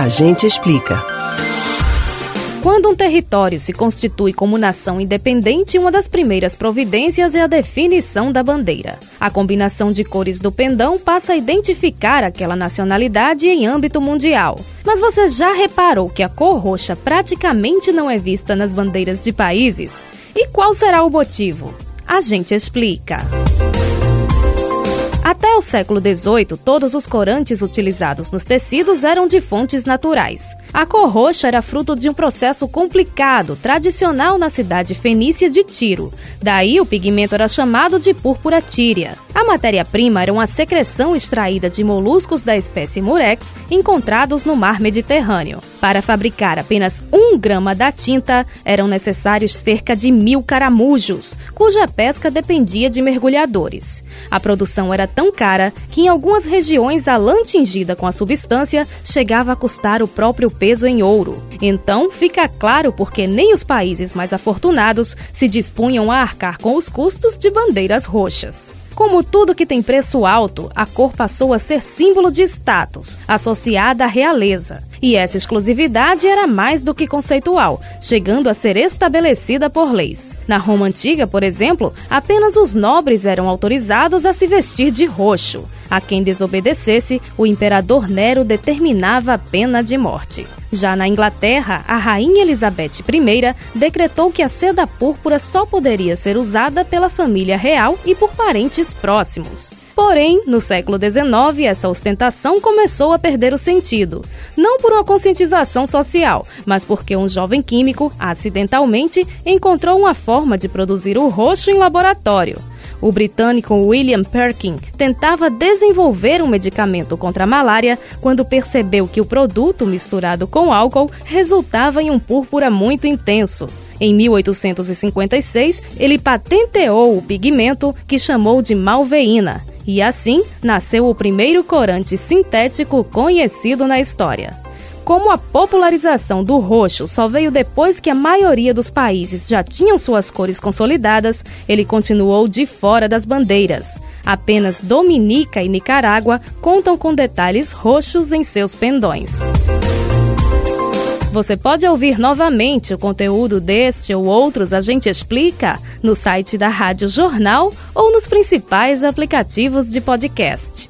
A gente explica. Quando um território se constitui como nação independente, uma das primeiras providências é a definição da bandeira. A combinação de cores do pendão passa a identificar aquela nacionalidade em âmbito mundial. Mas você já reparou que a cor roxa praticamente não é vista nas bandeiras de países? E qual será o motivo? A gente explica. Século XVIII, todos os corantes utilizados nos tecidos eram de fontes naturais. A cor roxa era fruto de um processo complicado, tradicional na cidade fenícia de Tiro. Daí o pigmento era chamado de púrpura tíria. A matéria-prima era uma secreção extraída de moluscos da espécie murex encontrados no mar Mediterrâneo. Para fabricar apenas um grama da tinta, eram necessários cerca de mil caramujos, cuja pesca dependia de mergulhadores. A produção era tão cara que em algumas regiões a lã tingida com a substância chegava a custar o próprio peso em ouro. Então, fica claro porque nem os países mais afortunados se dispunham a arcar com os custos de bandeiras roxas. Como tudo que tem preço alto, a cor passou a ser símbolo de status, associada à realeza. E essa exclusividade era mais do que conceitual, chegando a ser estabelecida por leis. Na Roma antiga, por exemplo, apenas os nobres eram autorizados a se vestir de roxo. A quem desobedecesse, o imperador Nero determinava a pena de morte. Já na Inglaterra, a rainha Elizabeth I decretou que a seda púrpura só poderia ser usada pela família real e por parentes próximos. Porém, no século XIX, essa ostentação começou a perder o sentido. Não por uma conscientização social, mas porque um jovem químico, acidentalmente, encontrou uma forma de produzir o roxo em laboratório. O britânico William Perkin tentava desenvolver um medicamento contra a malária quando percebeu que o produto misturado com álcool resultava em um púrpura muito intenso. Em 1856, ele patenteou o pigmento que chamou de malveína, e assim nasceu o primeiro corante sintético conhecido na história. Como a popularização do roxo só veio depois que a maioria dos países já tinham suas cores consolidadas, ele continuou de fora das bandeiras. Apenas Dominica e Nicarágua contam com detalhes roxos em seus pendões. Você pode ouvir novamente o conteúdo deste ou outros A Gente Explica no site da Rádio Jornal ou nos principais aplicativos de podcast.